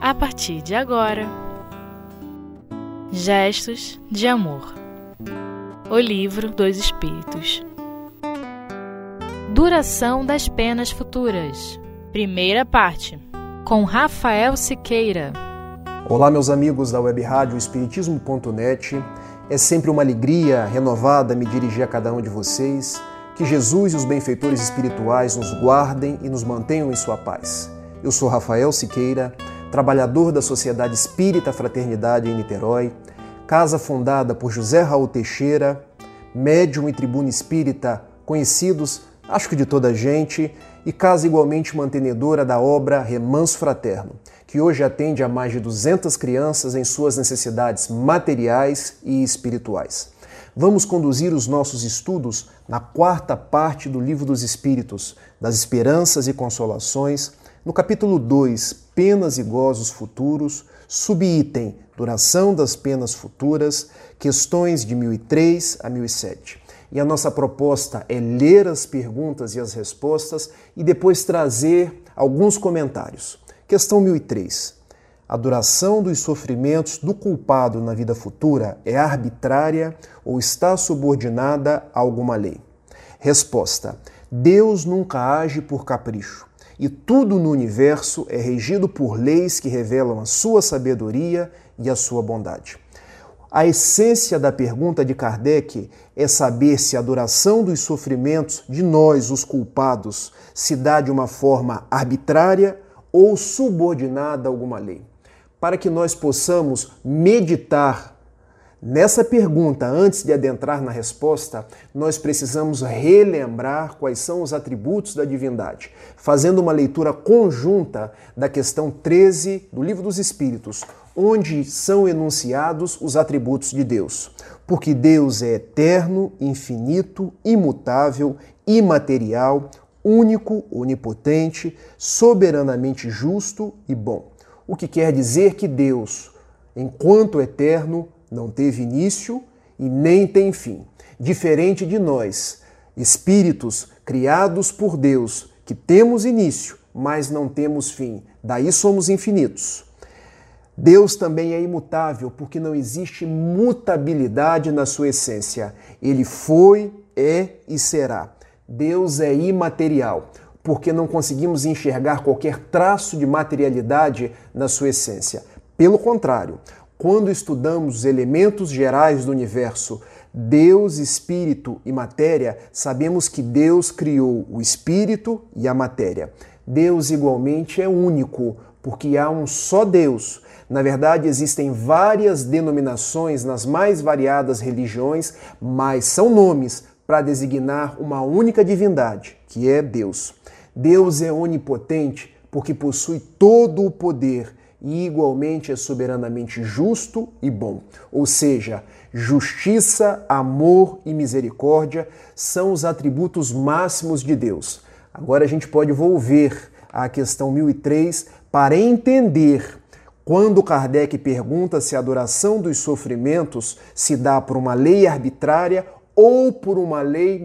a partir de agora. Gestos de Amor O Livro dos Espíritos Duração das Penas Futuras Primeira parte Com Rafael Siqueira Olá, meus amigos da web rádio Espiritismo.net. É sempre uma alegria renovada me dirigir a cada um de vocês. Que Jesus e os benfeitores espirituais nos guardem e nos mantenham em sua paz. Eu sou Rafael Siqueira trabalhador da Sociedade Espírita Fraternidade em Niterói, casa fundada por José Raul Teixeira, médium e tribuna espírita conhecidos, acho que de toda a gente, e casa igualmente mantenedora da obra Remanso Fraterno, que hoje atende a mais de 200 crianças em suas necessidades materiais e espirituais. Vamos conduzir os nossos estudos na quarta parte do Livro dos Espíritos, das Esperanças e Consolações, no capítulo 2, Penas e Gozos Futuros, subitem Duração das Penas Futuras, questões de 1003 a 1007. E a nossa proposta é ler as perguntas e as respostas e depois trazer alguns comentários. Questão 1003. A duração dos sofrimentos do culpado na vida futura é arbitrária ou está subordinada a alguma lei? Resposta: Deus nunca age por capricho e tudo no universo é regido por leis que revelam a sua sabedoria e a sua bondade. A essência da pergunta de Kardec é saber se a duração dos sofrimentos de nós, os culpados, se dá de uma forma arbitrária ou subordinada a alguma lei. Para que nós possamos meditar Nessa pergunta, antes de adentrar na resposta, nós precisamos relembrar quais são os atributos da divindade, fazendo uma leitura conjunta da questão 13 do Livro dos Espíritos, onde são enunciados os atributos de Deus. Porque Deus é eterno, infinito, imutável, imaterial, único, onipotente, soberanamente justo e bom. O que quer dizer que Deus, enquanto eterno, não teve início e nem tem fim. Diferente de nós, espíritos criados por Deus, que temos início, mas não temos fim. Daí somos infinitos. Deus também é imutável, porque não existe mutabilidade na sua essência. Ele foi, é e será. Deus é imaterial, porque não conseguimos enxergar qualquer traço de materialidade na sua essência. Pelo contrário, quando estudamos os elementos gerais do universo, Deus, espírito e matéria, sabemos que Deus criou o espírito e a matéria. Deus igualmente é único, porque há um só Deus. Na verdade, existem várias denominações nas mais variadas religiões, mas são nomes para designar uma única divindade, que é Deus. Deus é onipotente porque possui todo o poder e igualmente é soberanamente justo e bom. Ou seja, justiça, amor e misericórdia são os atributos máximos de Deus. Agora a gente pode volver à questão 1003 para entender quando Kardec pergunta se a adoração dos sofrimentos se dá por uma lei arbitrária ou por uma lei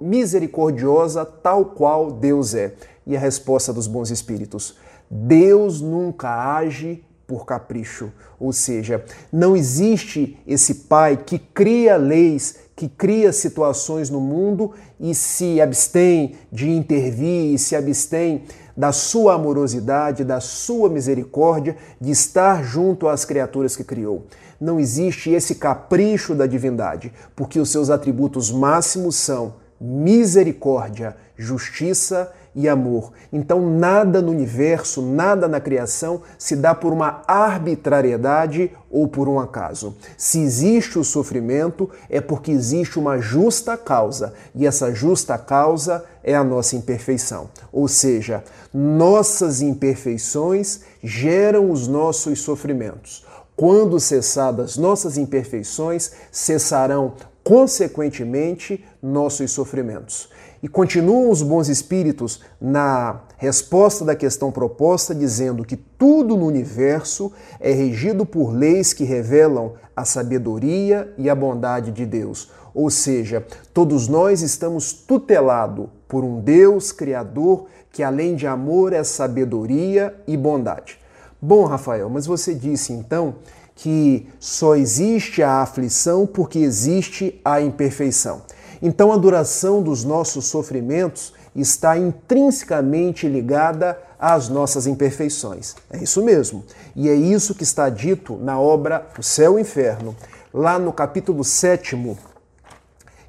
misericordiosa, tal qual Deus é. E a resposta dos bons espíritos: Deus nunca age por capricho, ou seja, não existe esse pai que cria leis, que cria situações no mundo e se abstém de intervir e se abstém da sua amorosidade, da sua misericórdia, de estar junto às criaturas que criou. Não existe esse capricho da divindade, porque os seus atributos máximos são misericórdia, justiça e amor. Então, nada no universo, nada na criação se dá por uma arbitrariedade ou por um acaso. Se existe o sofrimento, é porque existe uma justa causa, e essa justa causa é a nossa imperfeição. Ou seja, nossas imperfeições geram os nossos sofrimentos. Quando cessadas nossas imperfeições, cessarão consequentemente nossos sofrimentos. E continuam os bons espíritos na resposta da questão proposta, dizendo que tudo no universo é regido por leis que revelam a sabedoria e a bondade de Deus. Ou seja, todos nós estamos tutelados por um Deus criador que, além de amor, é sabedoria e bondade. Bom, Rafael, mas você disse então que só existe a aflição porque existe a imperfeição. Então a duração dos nossos sofrimentos está intrinsecamente ligada às nossas imperfeições. É isso mesmo. E é isso que está dito na obra O Céu e o Inferno, lá no capítulo 7,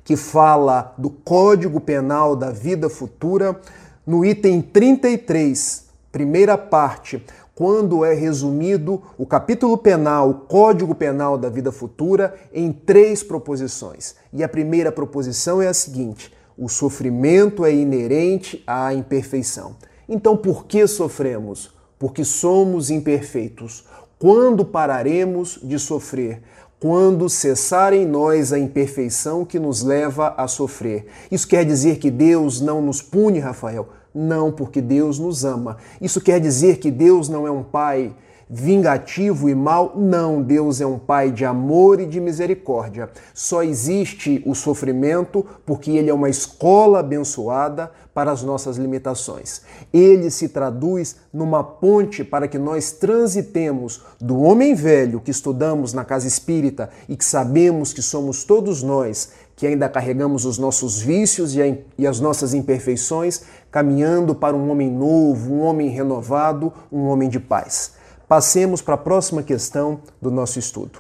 que fala do Código Penal da Vida Futura, no item 33, primeira parte, quando é resumido o capítulo penal, o Código Penal da Vida Futura, em três proposições. E a primeira proposição é a seguinte: o sofrimento é inerente à imperfeição. Então, por que sofremos? Porque somos imperfeitos. Quando pararemos de sofrer? Quando cessar em nós a imperfeição que nos leva a sofrer. Isso quer dizer que Deus não nos pune, Rafael? Não, porque Deus nos ama. Isso quer dizer que Deus não é um pai vingativo e mal? Não, Deus é um pai de amor e de misericórdia. Só existe o sofrimento porque ele é uma escola abençoada para as nossas limitações. Ele se traduz numa ponte para que nós transitemos do homem velho que estudamos na casa espírita e que sabemos que somos todos nós que ainda carregamos os nossos vícios e as nossas imperfeições, caminhando para um homem novo, um homem renovado, um homem de paz. Passemos para a próxima questão do nosso estudo.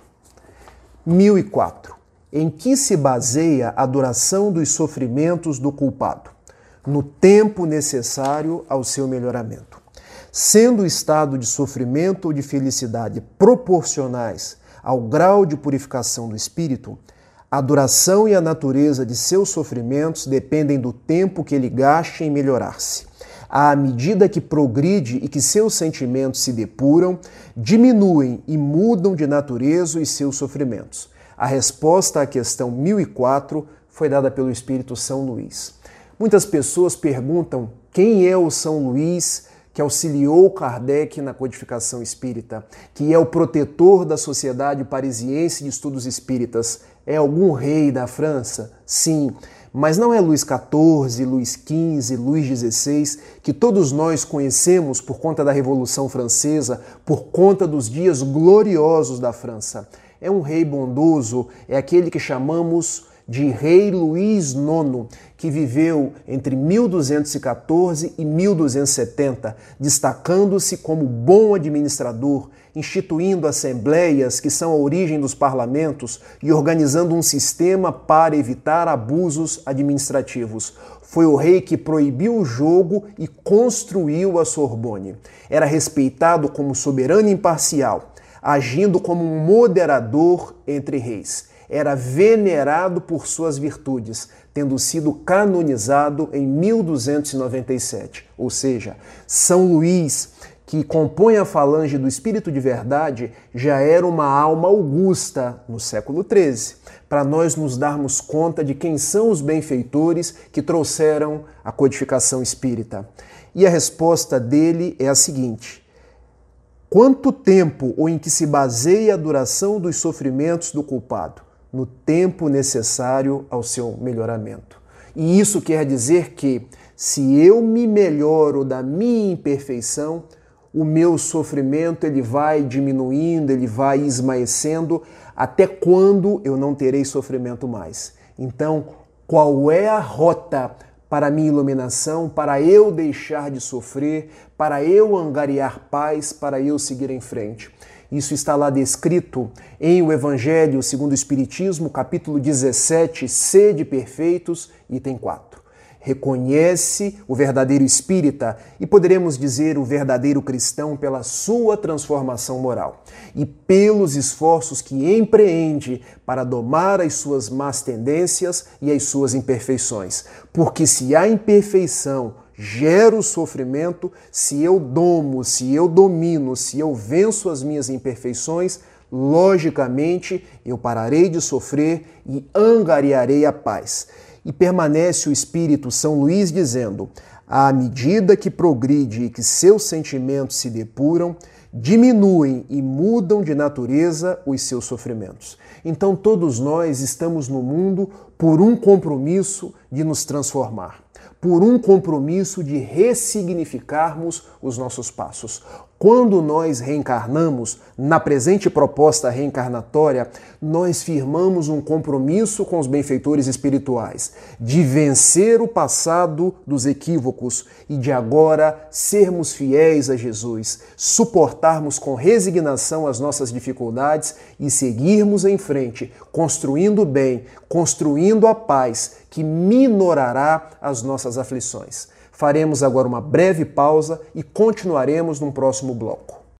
1004. Em que se baseia a duração dos sofrimentos do culpado? No tempo necessário ao seu melhoramento. Sendo o estado de sofrimento ou de felicidade proporcionais ao grau de purificação do espírito, a duração e a natureza de seus sofrimentos dependem do tempo que ele gaste em melhorar-se. À medida que progride e que seus sentimentos se depuram, diminuem e mudam de natureza os seus sofrimentos. A resposta à questão 1004 foi dada pelo Espírito São Luís. Muitas pessoas perguntam quem é o São Luís que auxiliou Kardec na codificação espírita, que é o protetor da Sociedade Parisiense de Estudos Espíritas. É algum rei da França? Sim, mas não é Luís XIV, Luís XV, Luís XVI, que todos nós conhecemos por conta da Revolução Francesa, por conta dos dias gloriosos da França. É um rei bondoso, é aquele que chamamos de Rei Luís IX, que viveu entre 1214 e 1270, destacando-se como bom administrador, instituindo assembleias que são a origem dos parlamentos e organizando um sistema para evitar abusos administrativos. Foi o rei que proibiu o jogo e construiu a Sorbonne. Era respeitado como soberano imparcial, agindo como um moderador entre reis era venerado por suas virtudes, tendo sido canonizado em 1297. Ou seja, São Luís, que compõe a falange do Espírito de Verdade, já era uma alma augusta no século XIII, para nós nos darmos conta de quem são os benfeitores que trouxeram a codificação espírita. E a resposta dele é a seguinte: Quanto tempo ou em que se baseia a duração dos sofrimentos do culpado? No tempo necessário ao seu melhoramento. E isso quer dizer que, se eu me melhoro da minha imperfeição, o meu sofrimento ele vai diminuindo, ele vai esmaecendo, até quando eu não terei sofrimento mais. Então, qual é a rota para a minha iluminação, para eu deixar de sofrer, para eu angariar paz, para eu seguir em frente? Isso está lá descrito em o Evangelho segundo o Espiritismo, capítulo 17, Sede Perfeitos, item 4. Reconhece o verdadeiro espírita e poderemos dizer o verdadeiro cristão pela sua transformação moral e pelos esforços que empreende para domar as suas más tendências e as suas imperfeições. Porque se há imperfeição, gero sofrimento, se eu domo, se eu domino, se eu venço as minhas imperfeições, logicamente eu pararei de sofrer e angariarei a paz. E permanece o Espírito São Luís dizendo: à medida que progride e que seus sentimentos se depuram, diminuem e mudam de natureza os seus sofrimentos. Então todos nós estamos no mundo por um compromisso de nos transformar por um compromisso de ressignificarmos os nossos passos. quando nós reencarnamos, na presente proposta reencarnatória, nós firmamos um compromisso com os benfeitores espirituais de vencer o passado dos equívocos e de agora sermos fiéis a Jesus, suportarmos com resignação as nossas dificuldades e seguirmos em frente, construindo o bem, construindo a paz que minorará as nossas aflições. Faremos agora uma breve pausa e continuaremos num próximo bloco.